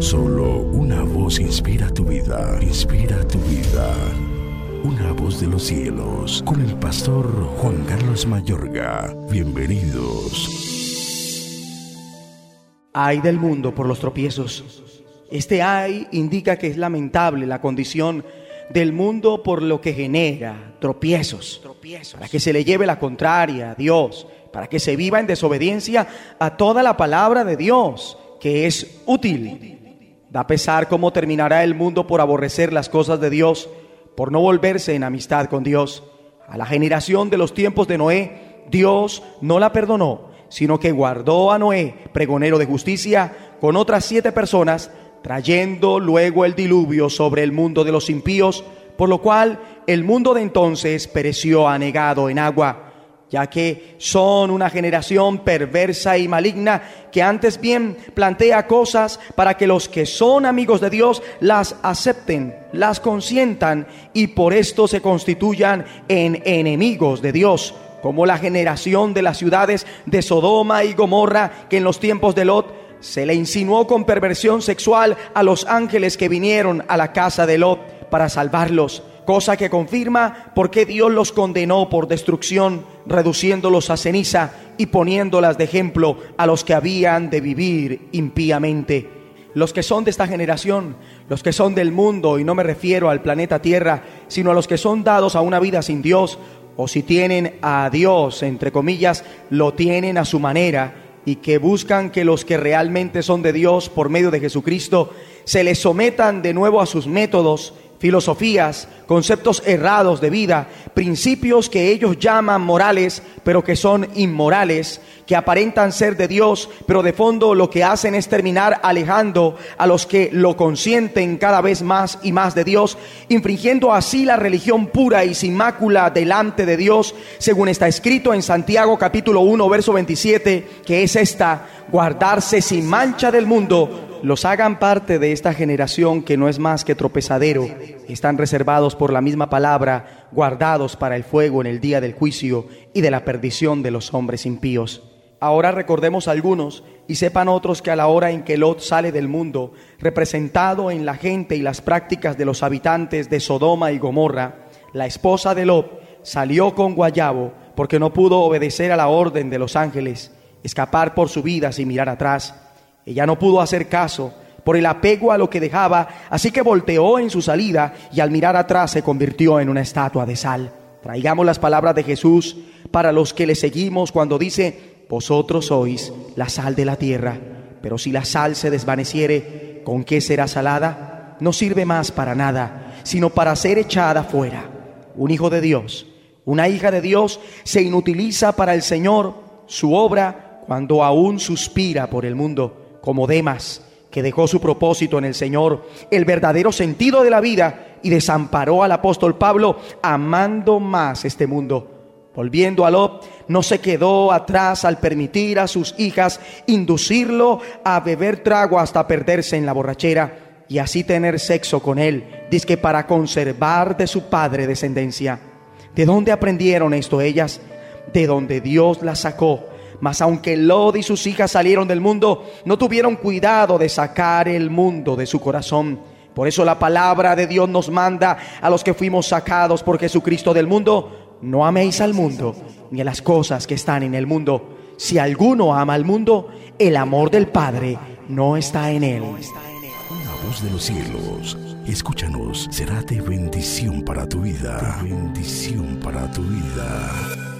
Solo una voz inspira tu vida, inspira tu vida. Una voz de los cielos, con el pastor Juan Carlos Mayorga. Bienvenidos. Ay del mundo por los tropiezos. Este ay indica que es lamentable la condición del mundo por lo que genera tropiezos, para que se le lleve la contraria a Dios, para que se viva en desobediencia a toda la palabra de Dios, que es útil. Da pesar cómo terminará el mundo por aborrecer las cosas de Dios, por no volverse en amistad con Dios. A la generación de los tiempos de Noé, Dios no la perdonó, sino que guardó a Noé, pregonero de justicia, con otras siete personas, trayendo luego el diluvio sobre el mundo de los impíos, por lo cual el mundo de entonces pereció anegado en agua, ya que son una generación perversa y maligna que antes bien plantea cosas para que los que son amigos de Dios las acepten, las consientan y por esto se constituyan en enemigos de Dios como la generación de las ciudades de Sodoma y Gomorra, que en los tiempos de Lot se le insinuó con perversión sexual a los ángeles que vinieron a la casa de Lot para salvarlos, cosa que confirma por qué Dios los condenó por destrucción, reduciéndolos a ceniza y poniéndolas de ejemplo a los que habían de vivir impíamente. Los que son de esta generación, los que son del mundo, y no me refiero al planeta Tierra, sino a los que son dados a una vida sin Dios, o si tienen a Dios, entre comillas, lo tienen a su manera y que buscan que los que realmente son de Dios por medio de Jesucristo se les sometan de nuevo a sus métodos filosofías, conceptos errados de vida, principios que ellos llaman morales, pero que son inmorales, que aparentan ser de Dios, pero de fondo lo que hacen es terminar alejando a los que lo consienten cada vez más y más de Dios, infringiendo así la religión pura y sin mácula delante de Dios, según está escrito en Santiago capítulo 1, verso 27, que es esta, guardarse sin mancha del mundo los hagan parte de esta generación que no es más que tropezadero, están reservados por la misma palabra, guardados para el fuego en el día del juicio y de la perdición de los hombres impíos. Ahora recordemos algunos y sepan otros que a la hora en que Lot sale del mundo, representado en la gente y las prácticas de los habitantes de Sodoma y Gomorra, la esposa de Lot salió con Guayabo porque no pudo obedecer a la orden de los ángeles, escapar por su vida sin mirar atrás ella no pudo hacer caso por el apego a lo que dejaba, así que volteó en su salida y al mirar atrás se convirtió en una estatua de sal. Traigamos las palabras de Jesús para los que le seguimos cuando dice, vosotros sois la sal de la tierra, pero si la sal se desvaneciere, ¿con qué será salada? No sirve más para nada, sino para ser echada fuera. Un hijo de Dios, una hija de Dios se inutiliza para el Señor su obra cuando aún suspira por el mundo como Demas, que dejó su propósito en el Señor, el verdadero sentido de la vida, y desamparó al apóstol Pablo amando más este mundo. Volviendo a Lot, no se quedó atrás al permitir a sus hijas inducirlo a beber trago hasta perderse en la borrachera y así tener sexo con él, que para conservar de su padre descendencia. ¿De dónde aprendieron esto ellas? De donde Dios las sacó mas aunque Lot y sus hijas salieron del mundo, no tuvieron cuidado de sacar el mundo de su corazón. Por eso la palabra de Dios nos manda a los que fuimos sacados por Jesucristo del mundo, no améis al mundo ni a las cosas que están en el mundo. Si alguno ama al mundo, el amor del Padre no está en él. Una voz de los cielos, escúchanos, será de bendición para tu vida. bendición para tu vida.